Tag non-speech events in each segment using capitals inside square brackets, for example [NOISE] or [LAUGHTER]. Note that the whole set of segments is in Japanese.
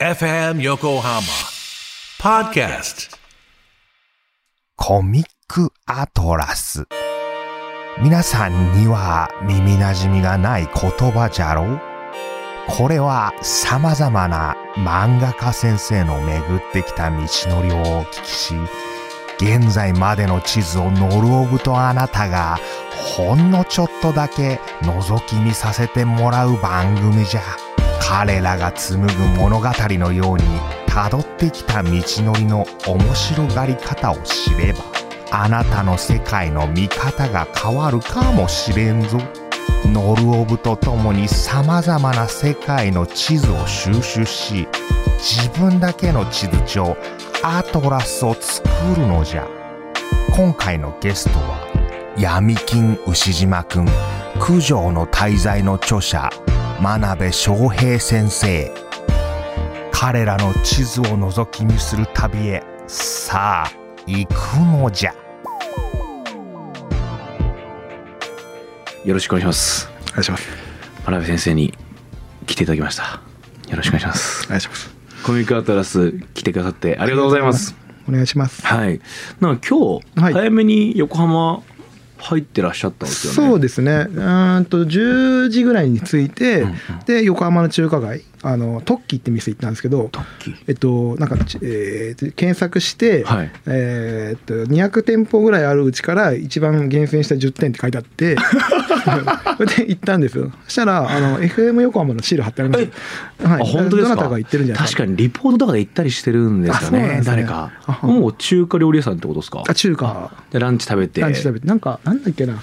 FM Yokohama Podcast. コミックアトラス。皆さんには耳馴染みがない言葉じゃろう？これは様々な漫画家先生の巡ってきた道のりをお聞きし、現在までの地図をノルオブとあなたがほんのちょっとだけ覗き見させてもらう番組じゃ。彼らが紡ぐ物語のように辿ってきた道のりの面白がり方を知れば、あなたの世界の見方が変わるかもしれんぞ。ノルオブと共に様々な世界の地図を収集し、自分だけの地図帳、アトラスを作るのじゃ。今回のゲストは、闇金牛島くん、九条の滞在の著者、真鍋昌平先生。彼らの地図を覗き見する旅へ、さあ、行くのじゃ。よろしくお願いします。お願いします。真鍋先生に来ていただきました。よろしくお願いします。お願いします。コミックアトラス来てくださってありがとうございます。お願いします。はい。なんか今日、はい早めに横浜入ってらっしゃったんですよね。そうですね。うーんと10時ぐらいに着いて、で横浜の中華街、あのトッキーって店行ったんですけど、えっとなんか、えー検索して、はい。えーっと200店舗ぐらいあるうちから一番厳選した10点って書いてあって、そ [LAUGHS] れで行ったんですよ。そしたらあの FM 横浜のシール貼ってあります。はい。あ本当ですか？どなたが行ってるんじゃないですか。確かにリポートとかで行ったりしてるんですよあそうなんねね。誰か。もう中華料理屋さんってことですか？あ中華。でランチ食べて。ランチ食べて。なんかなんだっけな。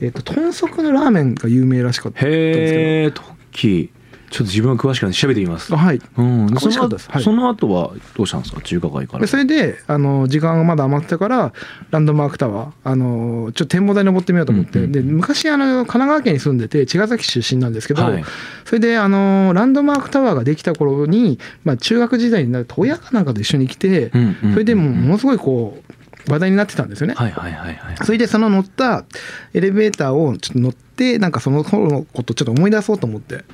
えっ、と豚足のラーメンが有名らしかったんですけへえトッキーちょっと自分は詳しくない調べてみます。どはい。うん、美その味しかったです。はい。その後はどうしたんですか？中華街から。でそれであの時間がまだ余ってたからランドマークタワー。あのちょっと展望台登ってみようと思って、うんうんで昔あの神奈川県に住んでて茅ヶ崎市出身なんですけど、はい。それであのランドマークタワーができた頃に、まあ、中学時代になると親かなんかと一緒に来て、それでもうものすごいこう話題になってたんですよね。はいはいはいはい。それでその乗ったエレベーターをちょっと乗ってなんかその頃のことちょっと思い出そうと思って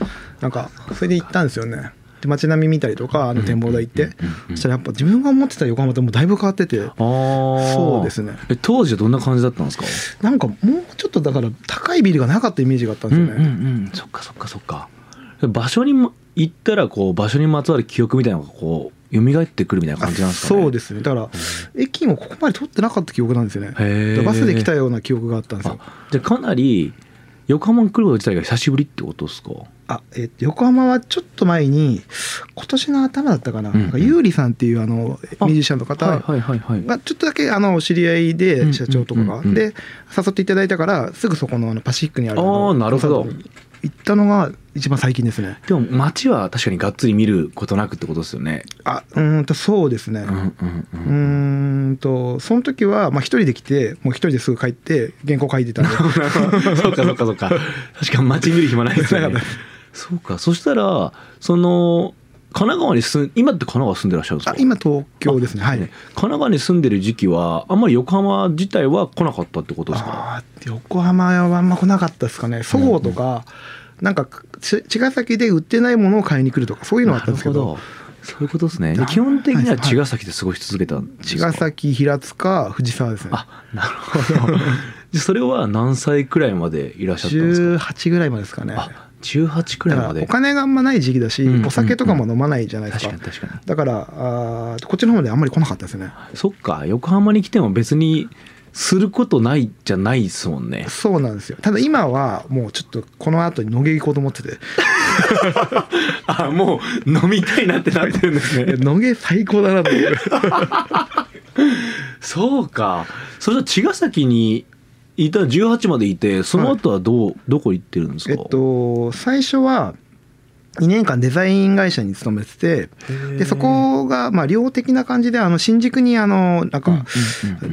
なんかそれで行ったんですよね。で街並み見たりとかあの展望台行ってそしたらやっぱ自分が思ってた横浜ともうだいぶ変わっててそうですね。え当時はどんな感じだったんですか？なんかもうちょっとだから高いビルがなかったイメージがあったんですよね、うんうんうん。そっかそっかそっか。場所にも行ったらこう場所にまつわる記憶みたいなのがこう蘇ってくるみたいな感じなんですかね？そうですね。だから駅もここまで取ってなかった記憶なんですよね。バスで来たような記憶があったんですよ。あじゃあかなり横浜に来ること自体が久しぶりってことですか？あ、え横浜はちょっと前に今年の頭だったかな,、うん。なんかゆうりさんっていうあのあミュージシャンの方、がちょっとだけあのお知り合いうんで社長とかが、で誘っていただいたからすぐそこのあのパシフィックにあるあーのなるほど行ったのが一番最近ですね。でも街は確かにがっつり見ることなくってことですよね。あうーんとそうですね、うんうんううんーんとその時はまあ一人で来てもう一人ですぐ帰って原稿書いてたんで。[LAUGHS] そうかそうかそうか。確かに街見る暇ないですよね。[LAUGHS] そうか。そしたらその神奈川に住ん今って神奈川住んでらっしゃるんですか？あ今東京ですね。はい。神奈川に住んでる時期はあんまり横浜自体は来なかったってことですか？横浜はあんま来なかったですかね。そごうとか、なんかち茅ヶ崎で売ってないものを買いに来るとかそういうのはあったんですけど。そういうことですね。基本的にははい茅ヶ崎で過ごし続けたんですか？茅ヶ崎平塚藤沢ですね。あなるほど。[LAUGHS] でそれは何歳くらいまでいらっしゃったんですか？18ぐらいまでですかね。あ18くらいまで。お金があんまない時期だし、お酒とかも飲まないじゃないですか、確かに確かに。だからあーこっちの方であんまり来なかったですね。そっか。横浜に来ても別にすることないじゃないですもんね。そうなんですよ。ただ今はもうちょっとこの後に野毛行こうと思ってて。[LAUGHS] あもう飲みたいなってなってるんですいや野毛最高だなと思って。[LAUGHS] そうか。それじゃ茅ヶ崎にいた18までいてその後はどう、どこ行ってるんですか？えっと最初は2年間デザイン会社に勤めててでそこがまあ寮的な感じであの新宿にあのなんか、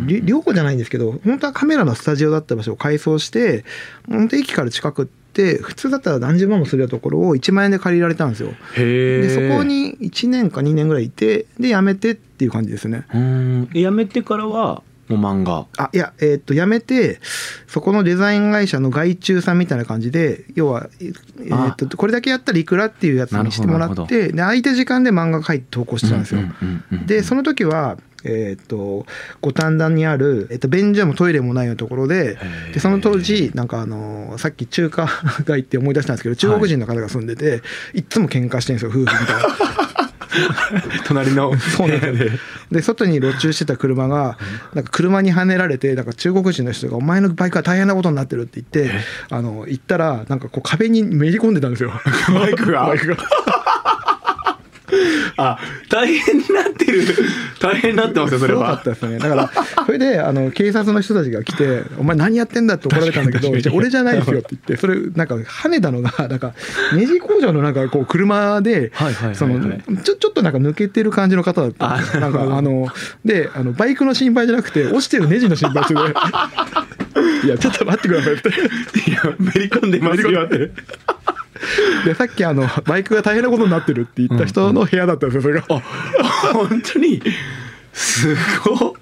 り寮じゃないんですけど本当はカメラのスタジオだった場所を改装して本当駅から近くって普通だったら何十万もするようなところを1万円で借りられたんですよ。でそこに1年か2年ぐらいいてで辞めてっていう感じですね。うん。辞めてからはもう漫画。あいやえーっと辞めてそこのデザイン会社の外注さんみたいな感じで要は、ええーっとこれだけやったらいくらっていうやつにしてもらってで空いた時間で漫画描いて投稿してたんですよ。でその時はえーっと五反田にある、えっと便所もトイレもないようなところででその当時なんかあのさっき中華街って思い出したんですけど中国人の方が住んでて、い、っつも喧嘩してるんですよ夫婦みたいな。[LAUGHS] [LAUGHS] 隣の。そうなんでで外に路駐してた車がなんか車にはねられてなんか中国人の人が「お前のバイクは大変なことになってる」って言ってあの行ったらなんかこう壁にめり込んでたんですよ。バイクが [LAUGHS] あ大変になってる。[LAUGHS] 大変になってますよそれすごかはったですね。だからそれであの警察の人たちが来て「[LAUGHS] お前何やってんだ」って怒られたんだけど「じゃあ俺じゃないですよ」って言ってそれなんか跳ねたのがなんかネジ工場のなんかこう車ではいはいはいはい。そのちょちょっとなんか抜けてる感じの方だった。んでなんかあのであのバイクの心配じゃなくて落ちてるネジの心配してていやちょっと待ってくださいって。いやめり込んでますよ。ってでさっきあのバイクが大変なことになってるって言った人の部屋だったんですよそれが。本当に？すごい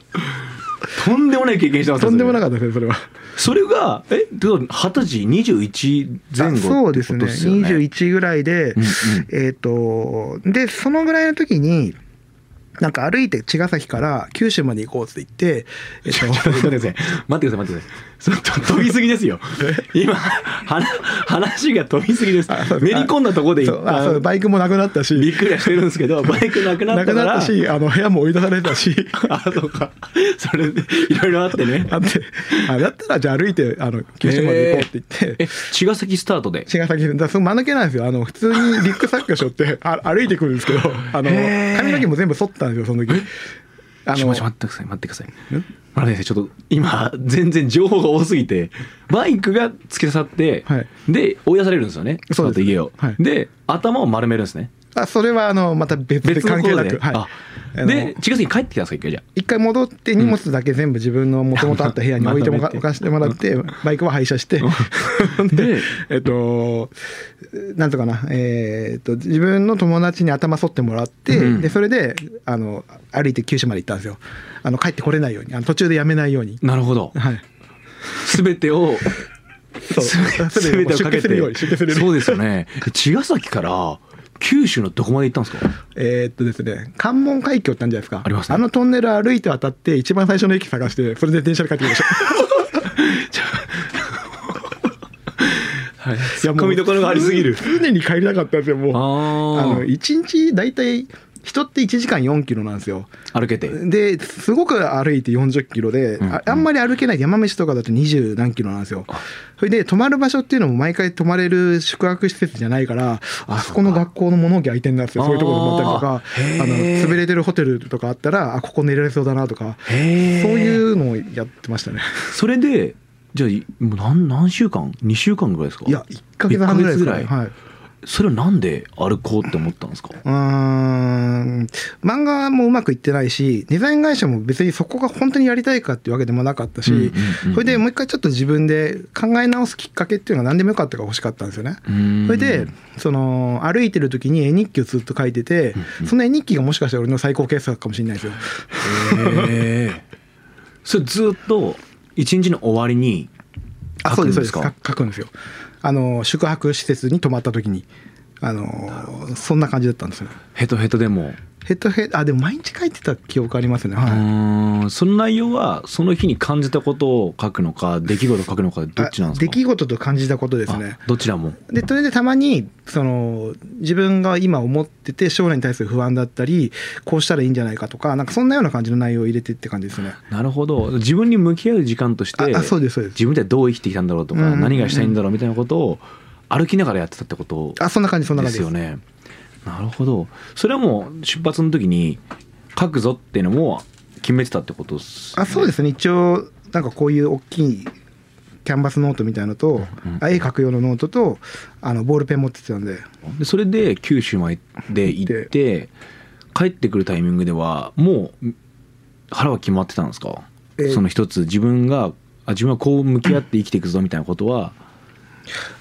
とんでもない経験してますとんでもなかかったですねそれは。それがえ二十歳？21前後あそうですね。ってことですよね21ぐらいで、うんうん。えっ、とでそのぐらいの時になんか歩いて茅ヶ崎から九州まで行こうって言って、え [LAUGHS] っと、待ってください。待ってください待ってください飛びすぎですよ。今話が飛びすぎです。めり込んだところでバイクもなくなったし。びっくりはしてるんですけどバイクなくなったから。なくなったしあの部屋も追い出されたし。[LAUGHS] あそうか。それでいろいろあってね。あってあだったらじゃあ歩いてあの九州まで行こうって言って。え茅ヶ崎スタートで？茅ヶ崎だその間抜けなんですよ。あの普通にリュックサック背負ってあ歩いてくるんですけどあの髪の毛も全部剃ったんですよその時あちょちょ待ってください待ってください。村田先生ちょっと今全然情報が多すぎてバイクが突き刺さって、はい。で追い出されるんですよね。そう家を、はい。で頭を丸めるんですね。あそれはあのまた別で関係なく、はい。で茅ヶ崎に帰ってきたんですか一回じゃあ。一回戻って荷物だけ全部自分のもともとあった部屋に置いてもまとめてか置かしてもらってバイクは廃車して。[LAUGHS] ででえっとなんとかなえーっと自分の友達に頭剃ってもらって、うん。でそれであの歩いて九州まで行ったんですよ。あの帰ってこれないようにあの途中でやめないように。なるほど。はい。全てをそう。すべ全てをかけて。そうですよね。茅ヶ崎から九州のどこまで行ったんですか？えーっとですね関門海峡ってあるじゃないですか。ありますね。のトンネル歩いて渡って一番最初の駅探してそれで電車で帰ってきましたはい。ツッコミどころがありすぎる。常に帰りたかったんですよもう。ああの1日大体人って1時間4キロなんですよ。あ歩けて。ですごく歩いて40キロで、うんうん。ああんまり歩けない山道とかだと20何キロなんですよ。それで泊まる場所っていうのも毎回泊まれる宿泊施設じゃないからあそこの学校の物置空いてんだってそういうところ泊まったりとかあの潰れてるホテルとかあったらあここ寝られそうだなとかへそういうのをやってましたね。それでじゃあいもう何何週間？2週間ぐらいですか？いや1ヶ月半ぐらいはい。それはなんで歩こうって思ったんですか？うーん。漫画もうまくいってないしデザイン会社も別にそこが本当にやりたいかっていうわけでもなかったし、うんうんうんそれでもう一回ちょっと自分で考え直すきっかけっていうのが何でもよかったから欲しかったんですよね。それでその歩いてる時に絵日記をずっと書いてて、その絵日記がもしかしたら俺の最高傑作かもしれないですよ。へえそれずっと一日の終わりにあ書くんですか？そうです。そうですか書くんですよ。あの宿泊施設に泊まった時にあのそんな感じだったんですよ。ヘトヘトでも？ヘッドヘッドあでも毎日書いてた記憶ありますね。はい。その内容はその日に感じたことを書くのか出来事を書くのかどっちなんですか？あ出来事と感じたことですねあ。どちらも？でそれでたまにその自分が今思ってて将来に対する不安だったりこうしたらいいんじゃないかとかなんかそんなような感じの内容を入れてって感じですね。なるほど自分に向き合う時間としてああそうですそうです自分でどう生きてきたんだろうとかうんうんうん何がしたいんだろうみたいなことを歩きながらやってたってことあそんな感じそんな感じです。すよね。なるほど。それはもう出発の時に書くぞっていうのも決めてたってことです、あそうですね。一応なんかこういう大きいキャンバスノートみたいのと、うんあ絵描く用のノートとあのボールペン持ってたんで。でそれで九州まで行って。帰ってくるタイミングではもう腹は決まってたんですか、えー。その一つ自分があ自分はこう向き合って生きていくぞみたいなことは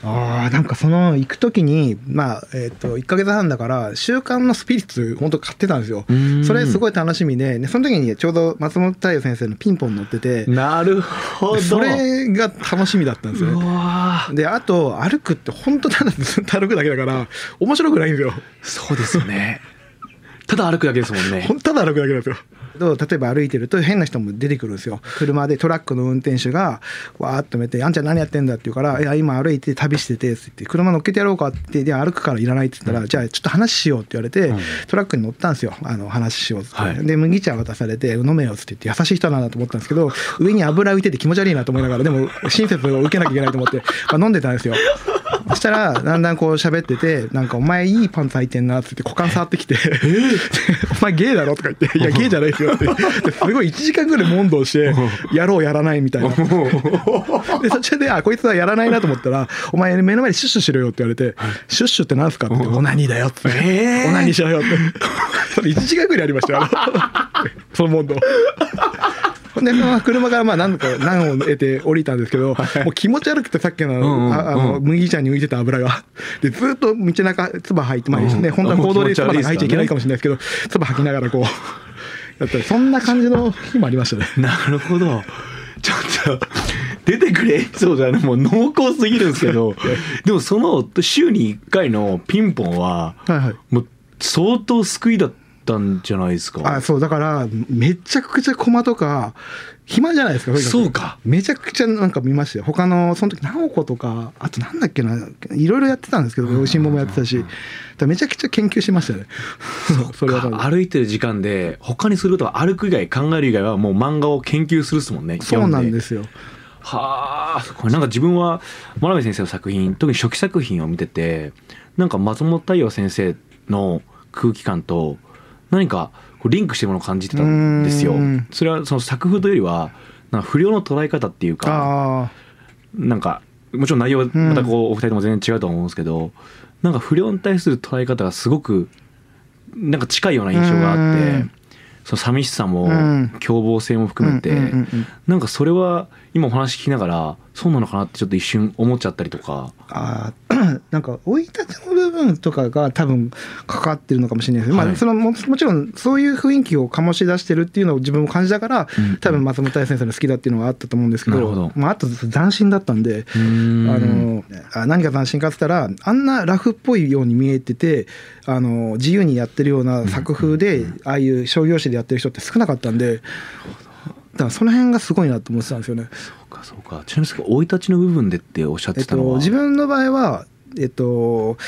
ああなんかその行く時にまあえっ、と1か月半だから「週刊のスピリッツ」本当買ってたんですよ。うん。それすごい楽しみででその時にちょうど松本太陽先生の「ピンポン」乗っててなるほど。それが楽しみだったんですよであと歩くって本当ただずっと歩くだけだから面白くないんですよ。そうですよね。ただ歩くだけですもんね。[LAUGHS] ただ歩くだけなんですよと例えば歩いてると変な人も出てくるんですよ。車でトラックの運転手がわーっと見て「あんちゃん何やってんだ?」って言うから「いや今歩いて旅してて」って言って「車乗っけてやろうか」って言ってで歩くからいらない」って言ったら「じゃあちょっと話しよう」って言われて、うん。トラックに乗ったんですよ。あの話しようって、はい。で麦茶渡されて「飲めよ」っつって言って優しい人なんだと思ったんですけど上に油浮いてて気持ち悪いなと思いながらでも親切を受けなきゃいけないと思って、まあ、飲んでたんですよ。そしたらだんだんこう喋ってて「なんかお前いいパンツ履いてんな」っつって股間触ってきて「[LAUGHS] お前ゲイだろ?」とか言って「いやゲイじゃないですよ」って。ですごい1時間ぐらい問答して「やろうやらない」みたいな。で途中であこいつはやらないなと思ったら「お前目の前でシュッシュしろよ」って言われて「シュッシュってなんすか?」って言って「オナニーだよ」って。えー。オナニーしろよ」って。それ1時間ぐらいやりましたよ [LAUGHS] その問答。でまあ車からまあ何度か難を得て降りたんですけど、もう気持ち悪くてさっきの,、んうんああの麦茶に浮いてた油がでずっと道中唾吐いてまあね、本当は行動で唾なんか吐いちゃいけないかもしれないですけど唾吐きながらこうやったりそんな感じの日もありましたね。[LAUGHS] なるほど。ちょっと出てくるエピソードはね。もう濃厚すぎるんですけど。でもその週に1回のピンポンははいはい。もう相当救いだったんじゃないですか。あそうだからめちゃくちゃコマとか暇じゃないですかそうか。めちゃくちゃなんか見ましたよ。他のその時直子とかあとなんだっけないろいろやってたんですけど美味しいももやってたし。めちゃくちゃ研究しましたね。そ [LAUGHS] れは歩いてる時間で他にすることは歩く以外考える以外はもう漫画を研究するっすもんねそうなんですすよはあこれなんか自分は真鍋先生の作品特に初期作品を見ててなんか松本太陽先生の空気感と何かこうリンクしてるものを感じてたんですよ。それはその作風というよりはなんか不良の捉え方っていうかあなんかもちろん内容はまたこうお二人とも全然違うと思うんですけど、なんか不良に対する捉え方がすごくなんか近いような印象があってうん。その寂しさもうん。凶暴性も含めて、なんかそれは今お話聞きながらそうなのかなってちょっと一瞬思っちゃったりとか。あー [CLEARS THROAT] なんか生い立ちの部分とかが多分かかってるのかもしれないです、はい。まあそのももちろんそういう雰囲気を醸し出してるっていうのを自分も感じたから、うん。多分松本大先生の好きだっていうのはあったと思うんですけどまあ、あと斬新だったんで。ああのあ何が斬新かって言ったらあんなラフっぽいように見えててあの自由にやってるような作風で、ああいう商業誌でやってる人って少なかったんでだからその辺がすごいなと思ってたんですよね。そうかそうかちなみに生い立ちの部分でっておっしゃっえってと、たのは、自分の場合は、えっと、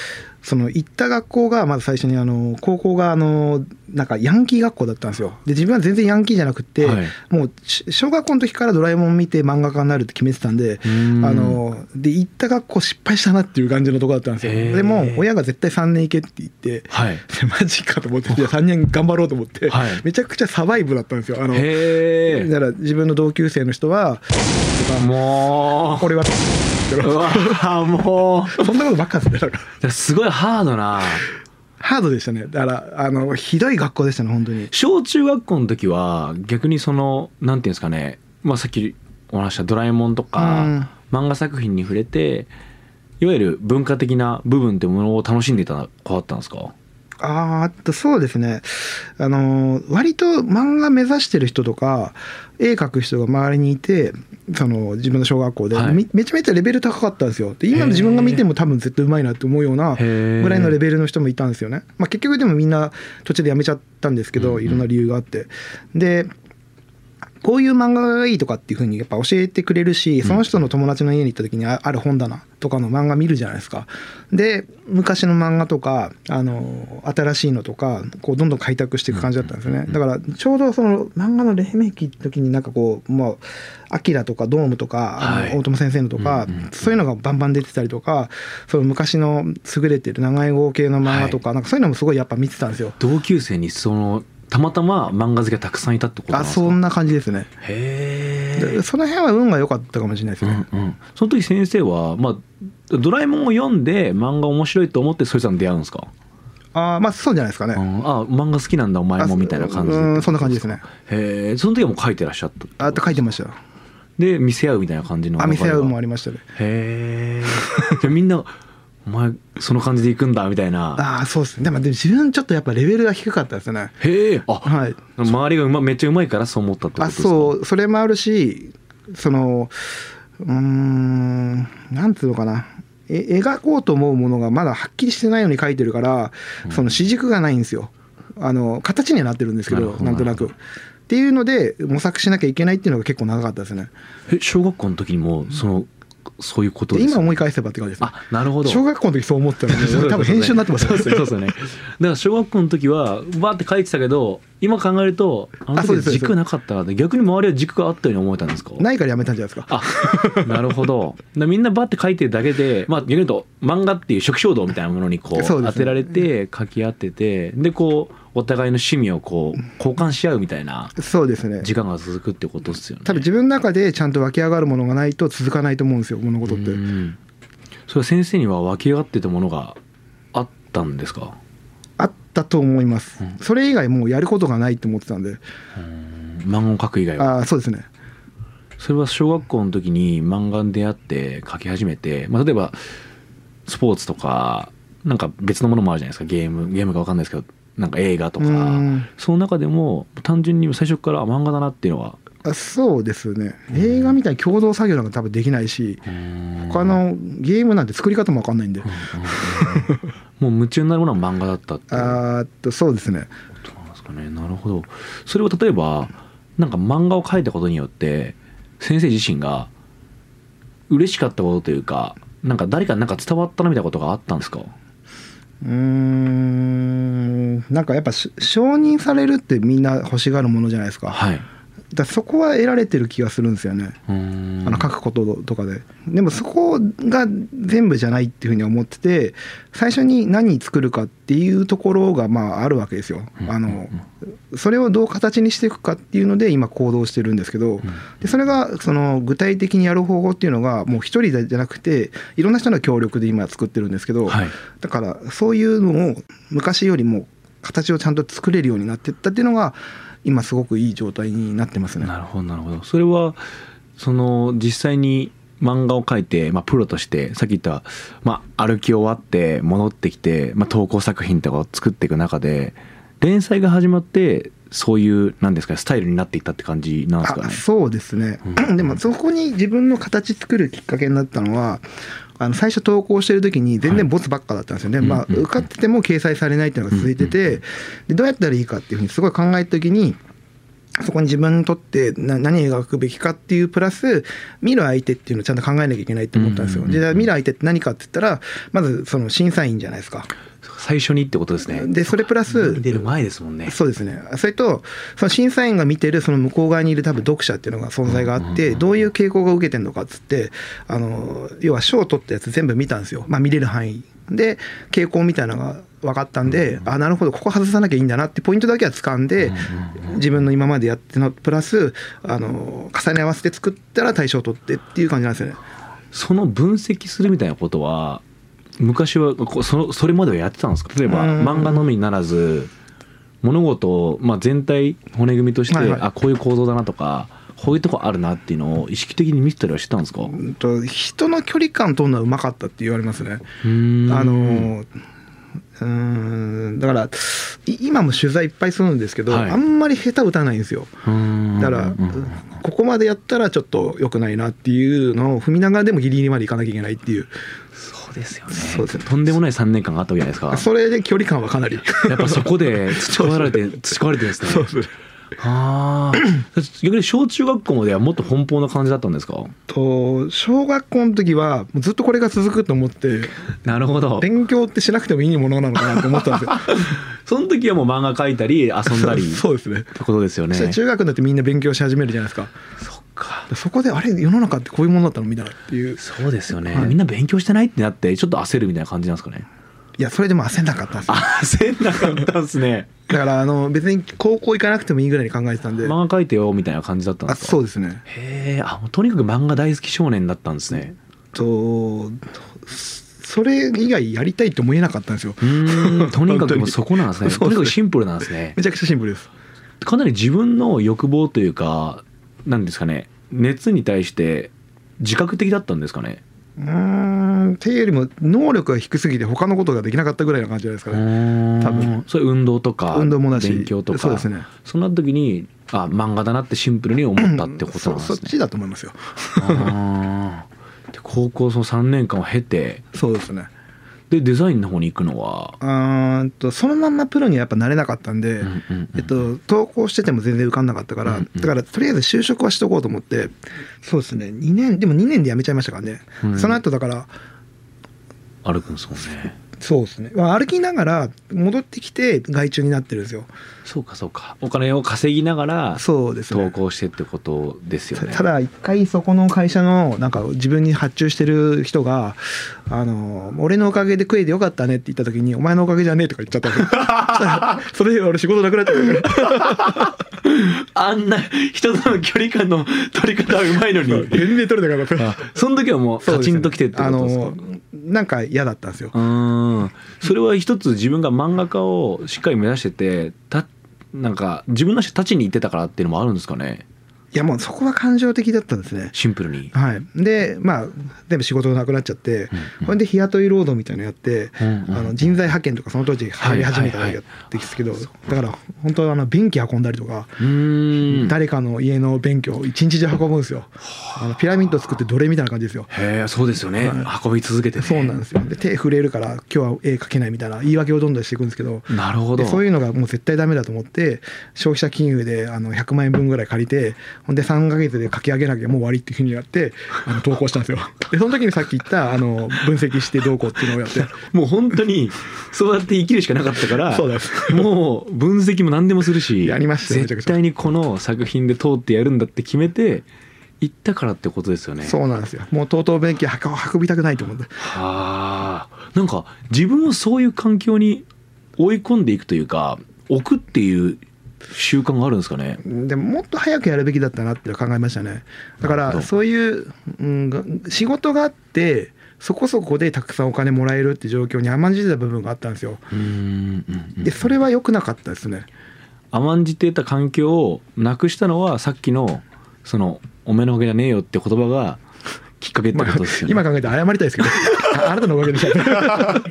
その行った学校がまず最初にあの高校があのなんかヤンキー学校だったんですよ。で自分は全然ヤンキーじゃなくて、はい。もうし小学校の時からドラえもん見て漫画家になるって決めてたんでん。あので行った学校失敗したなっていう感じのとこだったんですよ、でも親が絶対3年行けって言ってはい。[LAUGHS] でマジかと思ってじゃあ3年頑張ろうと思って、はい。めちゃくちゃサバイブだったんですよ。あのだから自分の同級生の人はもう。[LAUGHS] 俺は。うわもそんなことばっかですねだから。うすごいハードな。ハードでしたね。だからあのひどい学校でしたね本当に。小中学校の時は逆にそのなんていうんですかね。まあさっきお話した「ドラえもん」とか漫画作品に触れていわゆる文化的な部分ってものを楽しんでいた子だったんですか？あーあとそうですね。あの割と漫画目指してる人とか絵描く人が周りにいてその自分の小学校で、はい。めめちゃめちゃレベル高かったんですよ。で今の自分が見ても多分絶対うまいなって思うようなぐらいのレベルの人もいたんですよね、まあ、結局でもみんな途中でやめちゃったんですけど、いろんな理由があって。でこういう漫画がいいとかっていうふうにやっぱ教えてくれるしその人の友達の家に行った時にあある本棚とかの漫画見るじゃないですか。で昔の漫画とかあの新しいのとかこうどんどん開拓していく感じだったんですよね。だからちょうどその漫画の黎明期の時になんかこうもう「アキラとか「ドーム」とか、あのはい。大友先生のとか、そういうのがバンバン出てたりとかその昔の優れてる長い号系の漫画とか、なんかそういうのもすごいやっぱ見てたんですよ。同級生にそのたまたま漫画好きがたくさんいたってことあですか？そんな感じですね。へえでその辺は運が良かったかもしれないですうね。んうん、その時先生は、まあ、ドラえもんを読んで漫画面白いと思ってそいつらに出会うんですか、ああまあそうじゃないですかね。うん、あ漫画好きなんだお前もみたいな感じでうんそんな感じですね。へえその時はもう書いてらっしゃったあと？書いてましたよ。で見せ合うみたいな感じのあ見せ合うもありりましたね。へえみんなお前その感じで行くんだみたいな。ああそうですね。でもでも自分ちょっとやっぱレベルが低かったですね。へえ。あはい。周りがうまめっちゃうまいからそう思ったってことあですか？そう。それもあるしそのうーんなんつうのかな。え描こうと思うものがまだはっきりしてないように描いてるから、その主軸がないんですよ。あの形にはなってるんですけど。なんとなく。っていうので模索しなきゃいけないっていうのが結構長かったですね。え小学校の時にもそのそういうことでです今思い返せばって感じですね。あなるほど。小学校の時そう思ってたの [LAUGHS] で多分編集になってます。そうですねそうですよね。だから小学校の時はバーって書いてたけど今考えるとあの時軸なかったから逆に周りは軸があったように思えたんですか？ないからやめたんじゃないですか。あなるほど。みんなバッて書いてるだけでまあ逆に言うと漫画っていう初期衝動みたいなものにこう当てられて書き合っててでこうお互いの趣味をこう交換し合うみたいなそうですね。時間が続くってことですよね。多分自分の中でちゃんと湧き上がるものがないと続かないと思うんですよ物事って。うん。それは先生には湧き上がってたものがあったんですか？あったと思います。それ以外もうやることがないと思ってたんで。漫画を描く以外は。ああそうですね。それは小学校の時に漫画に出会って描き始めて、まあ、例えばスポーツとかなんか別のものもあるじゃないですか。ゲームゲームか分かんないですけどなんか映画とかうん。その中でも単純に最初からあ漫画だなっていうのは。あそうですね。映画みたいに共同作業なんか多分できないし他のゲームなんて作り方も分かんないんで。[LAUGHS] もう夢中になるものは漫画だったってあーっとそうですね。そうなんですかね。なるほど。それを例えばなんか漫画を描いたことによって先生自身が嬉しかったことというかなんか誰かになんか伝わったなみたいなことがあったんですか？うーんなんかやっぱし承認されるってみんな欲しがるものじゃないですか,、はい。だそこは得られてる気がするんですよね。あの書くこととかで。でもそこが全部じゃないっていうふうに思ってて最初に何作るかっていうところがまああるわけですよ。あのそれをどう形にしていくかっていうので今行動してるんですけどでそれがその具体的にやる方法っていうのがもう一人じゃなくていろんな人の協力で今作ってるんですけどはい。だからそういうのを昔よりも形をちゃんと作れるようになっていったっていうのが今すごくいい状態になってますね。なるほどなるほどそれはその実際に漫画を描いて、まあ、プロとしてさっき言った、まあ、歩き終わって戻ってきて、まあ、投稿作品とかを作っていく中で連載が始まってそういうなんですかスタイルになっていったって感じなんですかあね。そうですね、でもそこに自分の形作るきっかけになったのはあの最初投稿してる時に全然ボツばっかだったんですよね、まあ、うんうん。うん受かってても掲載されないっていうのが続いてて、でどうやったらいいかっていうふうにすごい考えた時にそこに自分にとってな何描くべきかっていうプラス見る相手っていうのをちゃんと考えなきゃいけないって思ったんですよ。で見る相手って何かって言ったらまずその審査員じゃないですか。最初にってことですね。でそれプラス出る前ですもんね。そうですねそれとその審査員が見てるその向こう側にいる多分読者っていうのが存在があってどういう傾向が受けてるのかっつってあの要は賞を取ったやつ全部見たんですよ、まあ、見れる範囲で傾向みたいなのが分かったんであなるほどここ外さなきゃいいんだなってポイントだけは掴んで自分の今までやってのプラスあの重ね合わせて作ったら大賞を取ってっていう感じなんですよね。その分析するみたいなことは昔はそのそれまではやってたんですか？例えばうん。漫画のみならず物事を、まあ、全体骨組みとして、はいはい。あこういう構造だなとかこういうとこあるなっていうのを意識的に見てたりはしてたんですか？うんと人の距離感取るのはうまかったって言われますね。あのうーんだからい今も取材いっぱいするんですけど、はい。あんまり下手打たないんですよ。だから、ここまでやったらちょっと良くないなっていうのを踏みながらでもギリギリまでいかなきゃいけないっていうですよね。そうです。ねとんでもない3年間があったわけじゃないですか。それで距離感はかなり。やっぱそこで [LAUGHS] 培われて培われてるんですね。そうです。ああ逆に小中学校まではもっと奔放な感じだったんですか？と小学校の時はずっとこれが続くと思ってなるほど。勉強ってしなくてもいいものなのかなと思ったんですよ。[LAUGHS] その時はもう漫画描いたり遊んだりっそうですね。てことですよね。中学になってみんな勉強し始めるじゃないですかそこであれ世の中ってこういうものだったのみたいなっていう。そうですよね、はい。みんな勉強してないってなってちょっと焦るみたいな感じなんですかね。いやそれでも焦んなかったんですよ。焦んなかったんですね。[LAUGHS] だからあの別に高校行かなくてもいいぐらいに考えてたんで、漫画描いてよみたいな感じだったんであすか？そうですね。へえあもうとにかく漫画大好き少年だったんですね。とそれ以外やりたいと思えなかったんですよ。[LAUGHS] とにかくもうそこなんですね。とにかくシンプルなんですね。めちゃくちゃシンプルです。かなり自分の欲望というかなんですかね熱に対して自覚的だったんですかね？うーんっていうよりも能力が低すぎて他のことができなかったぐらいな感じじゃないですかね。多分。そういう運動とか運動もだし勉強とか。そうですね。そんな時にあ漫画だなってシンプルに思ったってことなんですね。そそっちだと思いますよ。高校その3年間を経てそうですねでデザインの方に行くのは？んとそのまんまプロにはやっぱなれなかったんで、えっと、投稿してても全然受かんなかったから、うんうんだからとりあえず就職はしとこうと思ってそうですね。2年でも2年で辞めちゃいましたからね、うん。その後だから歩くんですもんねそうですね、まあ、歩きながら戻ってきて外注になってるんですよ。そうかそうか。お金を稼ぎながらそうですね。投稿してってことですよね。ただ一回そこの会社のなんか自分に発注してる人が「あの俺のおかげで食えてよかったね」って言った時に「お前のおかげじゃねえ」とか言っちゃった [LAUGHS] それで俺仕事なくなっちゃうからあんな人との距離感の取り方はうまいのに。全然取れなかった。あその時はもうカチンときてってことですか？なんか嫌だったんですよ。それは一つ自分が漫画家をしっかり目指しててたなんか自分の足立ちに行ってたからっていうのもあるんですかね？いやもうそこは感情的だったんですね。シンプルに。はい、でまあ全部仕事なくなっちゃって、うんこれで日雇い労働みたいなのやって、うんうんあの人材派遣とかその当時入り始めたわけですけど、だから本当あの便器運んだりとか、誰かの家の便器を一日中運ぶんですよ。あのピラミッド作って奴隷みたいな感じですよ。へえそうですよね、運び続けてね。そうなんですよ。で手震えるから今日は絵描けないみたいな言い訳をどんどんしていくんですけどなるほど。でそういうのがもう絶対ダメだと思って消費者金融であの100万円分ぐらい借りてほんで3ヶ月で書き上げなきゃもう終わりっていうふうにやってあの投稿したんですよ。[LAUGHS] でその時にさっき言ったあの分析してどうこうっていうのをやって。もう本当にそうやって生きるしかなかったからそうです。もう分析も何でもするしやりました絶対にこの作品で通ってやるんだって決めて行ったからってことですよね。そうなんですよ。もうとうとう便器運びたくないと思ってはあ。なんか自分をそういう環境に追い込んでいくというか置くっていう習慣があるんですかね。でももっと早くやるべきだったなって考えましたね。だからそういう、うん、が仕事があってそこそこでたくさんお金もらえるって状況に甘んじてた部分があったんですよ。でそれは良くなかったですね。甘んじてた環境をなくしたのはさっきのその「おめのおかげじゃねえよ」って言葉がきっかけってまあことですよね、今考えて謝りたいですけど。[LAUGHS] ああなたのおかげでした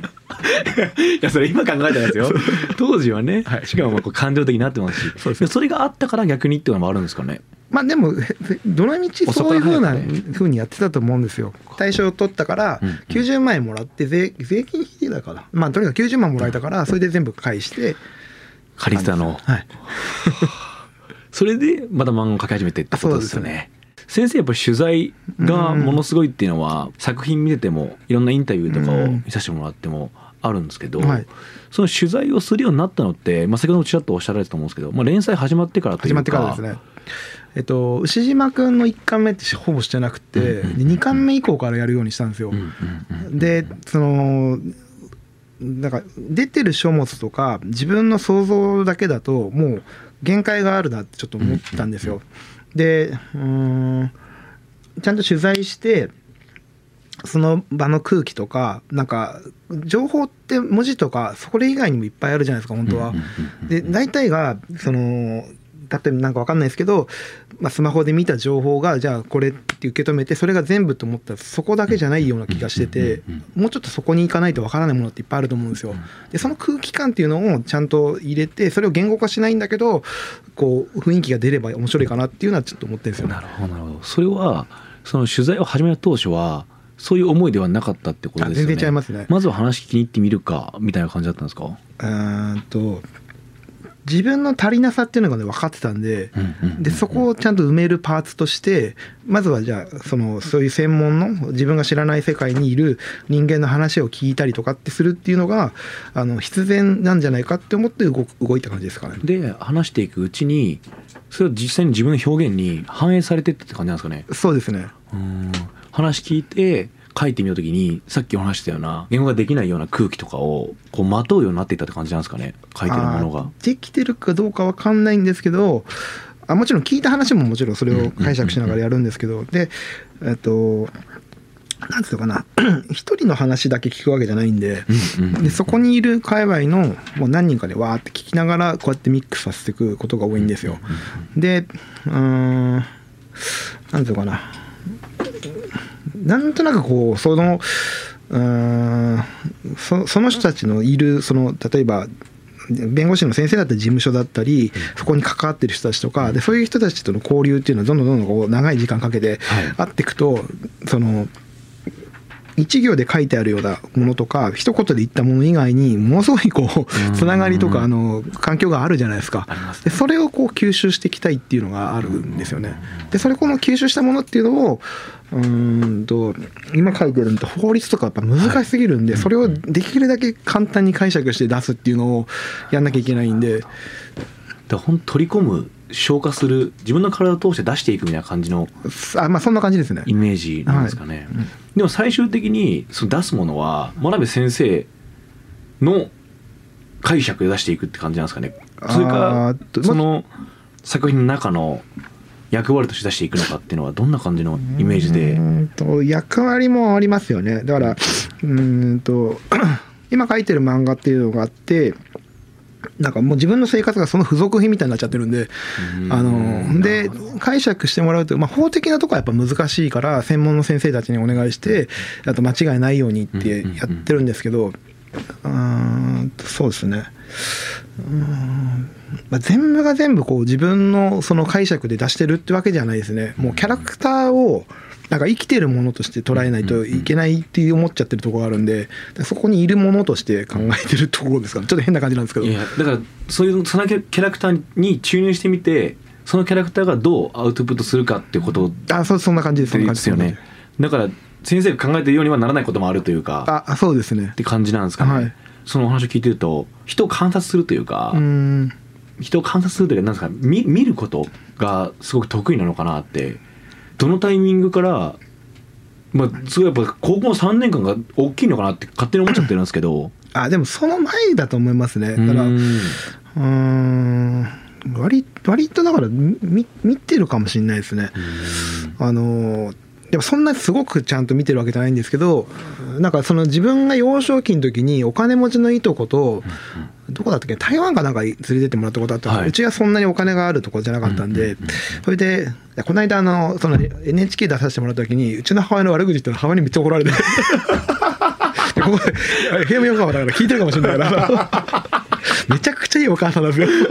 いやそれ今考えたらですよ。当時はね、はい。しかもまあこう感情的になってますし。そうそれがあったから逆にっていうのもあるんですかね。まあでもへどのみちそういうふうなふうにやってたと思うんですよ。対象を取ったからうんうん。90万円もらって税税金引いてたからまあとにかく90万もらえたからそれで全部返して。借りてたの。をはい。[LAUGHS] それでまた漫画を描き始めてってことですよね。先生やっぱり取材がものすごいっていうのは作品見ててもいろんなインタビューとかを見させてもらってもあるんですけど、はい。その取材をするようになったのって、まあ、先ほどもちらっとおっしゃられたと思うんですけど、まあ、連載始まってからというか始まってからですね。えっと牛島くんの1巻目ってほぼしてなくて、うんうんで2巻目以降からやるようにしたんですよ、うんうんうんでそのなんか出てる書物とか自分の想像だけだともう限界があるなってちょっと思ったんですよ。でうーんちゃんと取材してその場の空気とかなんか情報って文字とかそれ以外にもいっぱいあるじゃないですか本当は。で大体がその例えばなんかわかんないですけど、まあ、スマホで見た情報がじゃあこれって受け止めてそれが全部と思ったらそこだけじゃないような気がしててもうちょっとそこに行かないとわからないものっていっぱいあると思うんですよ。でその空気感っていうのをちゃんと入れてそれを言語化しないんだけどこう雰囲気が出れば面白いかなっていうのはちょっと思ってるんですよねな。るほどなるほどそれはその取材を始めた当初はそういう思いではなかったってことですよね。あ全然違いますね。まずは話聞きに行ってみるかみたいな感じだったんですか、うーんと自分の足りなさっていうのがね分かってたんで、でそこをちゃんと埋めるパーツとしてまずはじゃあそのそういう専門の自分が知らない世界にいる人間の話を聞いたりとかってするっていうのがあの必然なんじゃないかって思って動く動いた感じですかね。で話していくうちにそれを実際に自分の表現に反映されてって感じなんですかね？そうですね。うん話聞いて書いてみた時にさっきお話したような言語ができないような空気とかをこうまとうようになっていったって感じなんですかね書いてるものが。できてるかどうかわかんないんですけどあもちろん聞いた話ももちろんそれを解釈しながらやるんですけどでえっとなんつうのかな [CLEARS THROAT] 一人の話だけ聞くわけじゃないんでうんうんでそこにいる界隈のもう何人かでわーって聞きながらこうやってミックスさせていくことが多いんですよ。でうーんなんていうのかななんとなくこうそのうーんそその人たちのいるその例えば弁護士の先生だったり事務所だったりそこに関わってる人たちとかでそういう人たちとの交流っていうのはどんどんどんどんこう長い時間かけてはい。あっていくとその一行で書いてあるようなものとか一言で言ったもの以外にものすごいこうつながりとかあの環境があるじゃないですか。でそれをこう吸収していきたいっていうのがあるんですよね。でそれこの吸収したものっていうのをうーんと今書いてるんと法律とかやっぱ難しすぎるんでそれをできるだけ簡単に解釈して出すっていうのをやんなきゃいけないんで。でほん取り込む消化する自分の体を通して出していくみたいな感じのあまあそんな感じですね。イメージなんですかね、でも最終的にその出すものは真鍋先生の解釈で出していくって感じなんですかね。それあかその作品の中の役割として出していくのかっていうのはどんな感じのイメージで？役割もありますよね。だからうーんと [CLEARS THROAT] 今書いてる漫画っていうのがあってなんかもう自分の生活がその付属品みたいになっちゃってるんであので解釈してもらうと、まあ、法的なとこはやっぱ難しいから専門の先生たちにお願いしてあと間違いないようにってやってるんですけどうーんとそうですね。まあ、全部が全部こう自分のその解釈で出してるってわけじゃないですね。もうキャラクターをなんか生きてるものとして捉えないといけないって思っちゃってるところがあるんでそこにいるものとして考えてるところですかね。ちょっと変な感じなんですけど。いやだからそういうそのキャラクターに注入してみてそのキャラクターがどうアウトプットするかっていうことあそうそんな感じです。そんな感じですよね。だから先生が考えてるようにはならないこともあるというかああそうですね。って感じなんですかね、はい。そのお話を聞いてると人を観察するというか、人を観察するというかなんですか見見ることがすごく得意なのかなってどのタイミングからまあすごいやっぱ高校の3年間が大きいのかなって勝手に思っちゃってるんですけど。あでもその前だと思いますね。だからううんーん割割とだからみ見てるかもしれないですね。あのーでもそんなすごくちゃんと見てるわけじゃないんですけどなんかその自分が幼少期の時にお金持ちのいとことどこだったっけ？台湾かなんか連れてってもらったことあったうちはそんなにお金があるところじゃなかったんでそれでこの間あのその NHK 出させてもらった時にうちの母親の悪口言ったら母親にめっちゃ怒られて。[LAUGHS] でここで平山横浜だから聞いてるかもしれないから。[LAUGHS] めちゃくちゃいいお母さんなんですよ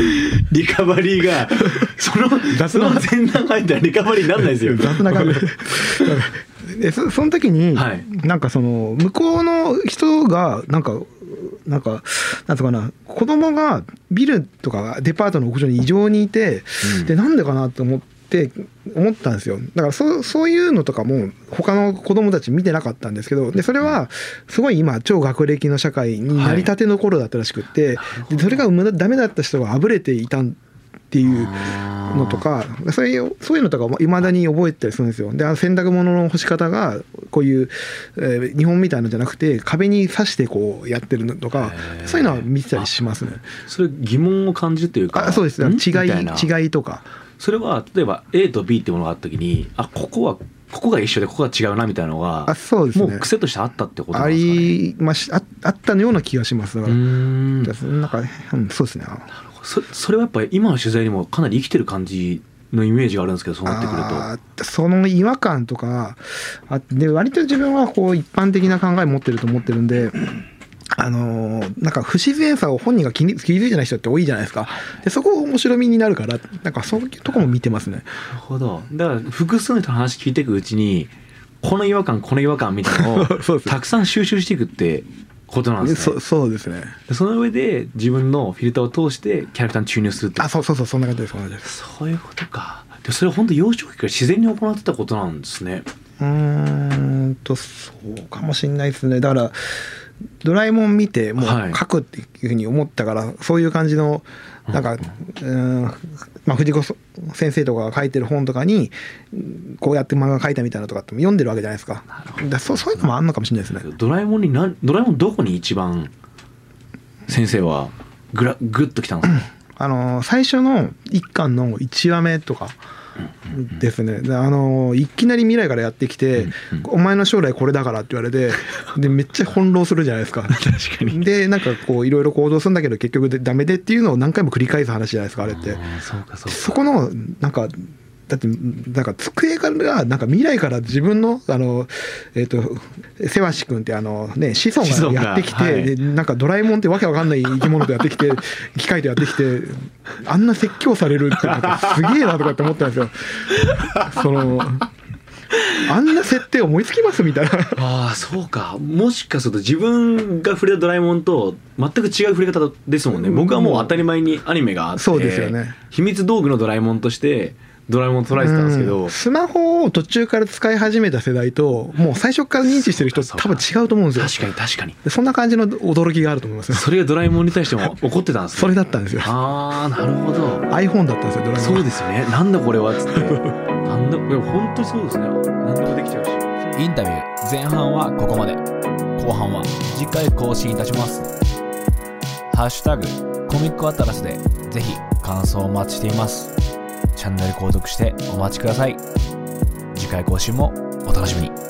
[LAUGHS] リカバリーが [LAUGHS] その雑なその前段入ったらリカバリーにならないですよ。[LAUGHS] 雑な感じ。ででそその時に、はい。なんかその向こうの人がなんかなんかなんとかな子供がビルとかデパートの屋上に異常にいて、うん。でなんでかなと思って思ったんですよ。だからそうそういうのとかも他の子供たち見てなかったんですけどでそれはすごい今超学歴の社会になりたての頃だったらしくって、でそれがダメだった人があぶれていたっていうのとかそういうそういうのとかいまだに覚えてたりするんですよ。であの洗濯物の干し方がこういう、えー日本みたいのじゃなくて壁に刺してこうやってるのとかそういうのは見てたりしますね。それ疑問を感じるというかあそうです。ん？違い違いとかそれは例えば A と B ってものがあった時にあここはここが一緒でここが違うなみたいなのがあそうですね。もう癖としてあったってことなあんですかね？りましああったような気がします。だうから,、ーん。なんか、うん、そうですね。そそれはやっぱり今の取材にもかなり生きてる感じのイメージがあるんですけどそうなってくると。その違和感とかあで割と自分はこう一般的な考え持ってると思ってるんで。あのーなんか不自然さを本人が気に気づいてない人って多いじゃないですか。でそこ面白みになるからなんかそういうとこも見てますね。なるほど。だから複数の人の話聞いていくうちにこの違和感この違和感みたいなのを [LAUGHS] たくさん収集していくってことなんですね。そそうですね。でその上で自分のフィルターを通してキャラクターに注入するってあそうそうそうそんな感じですそんな感じです。そういうことか。でそれは本当幼少期から自然に行ってたことなんですね。うーんとそうかもしんないですね。だからドラえもん見てもうはい。書くっていうふうに思ったから、そういう感じのなんか、うーんまあ、藤子先生とかが書いてる本とかにこうやって漫画書いたみたいなのとかって読んでるわけじゃないですか。だそうそういうのもあんのかもしれないですね。ドラえもんになドラえもんどこに一番先生はグラグッときたんですか？あのー最初の一巻の1話目とかですね。であのいきなり未来からやってきて、お前の将来これだからって言われて、でめっちゃ翻弄するじゃないですか。[LAUGHS] 確かにでなんかこういろいろ行動するんだけど結局でダメでっていうのを何回も繰り返す話じゃないですかあれって。そこのなんかだってなんか机がなんか未来から自分のあのえっ、とせわし君ってあのね子孫ががやってきて、はいでなんかドラえもんってわけわかんない生き物とやってきて [LAUGHS] 機械とやってきてあんな説教されるってなんかすげえなとかって思ったんですよ。そのあんな設定思いつきますみたいな。ああそうかもしかすると自分が触れたドラえもんと全く違う触れ方ですもんね僕はもう当たり前にアニメがあってそうですよね秘密道具のドラえもんとしてドラえもん捉えてたんですけど、うん。スマホを途中から使い始めた世代ともう最初から認知してる人多分違うと思うんですよ。確かに確かに。でそんな感じの驚きがあると思いますよ。それがドラえもんに対しても怒ってたんですね。それだったんですよ。ああなるほど。iPhone だったんですよ、ドラえもん。そうですよね。なんだこれはっつって。[LAUGHS] なんだいや本当にそうですね。何でもできちゃうし。インタビュー前半はここまで。後半は次回更新いたします。ハッシュタグコミックアトラスでぜひ感想をお待ちしていますチャンネル購読してお待ちください。次回更新もお楽しみに。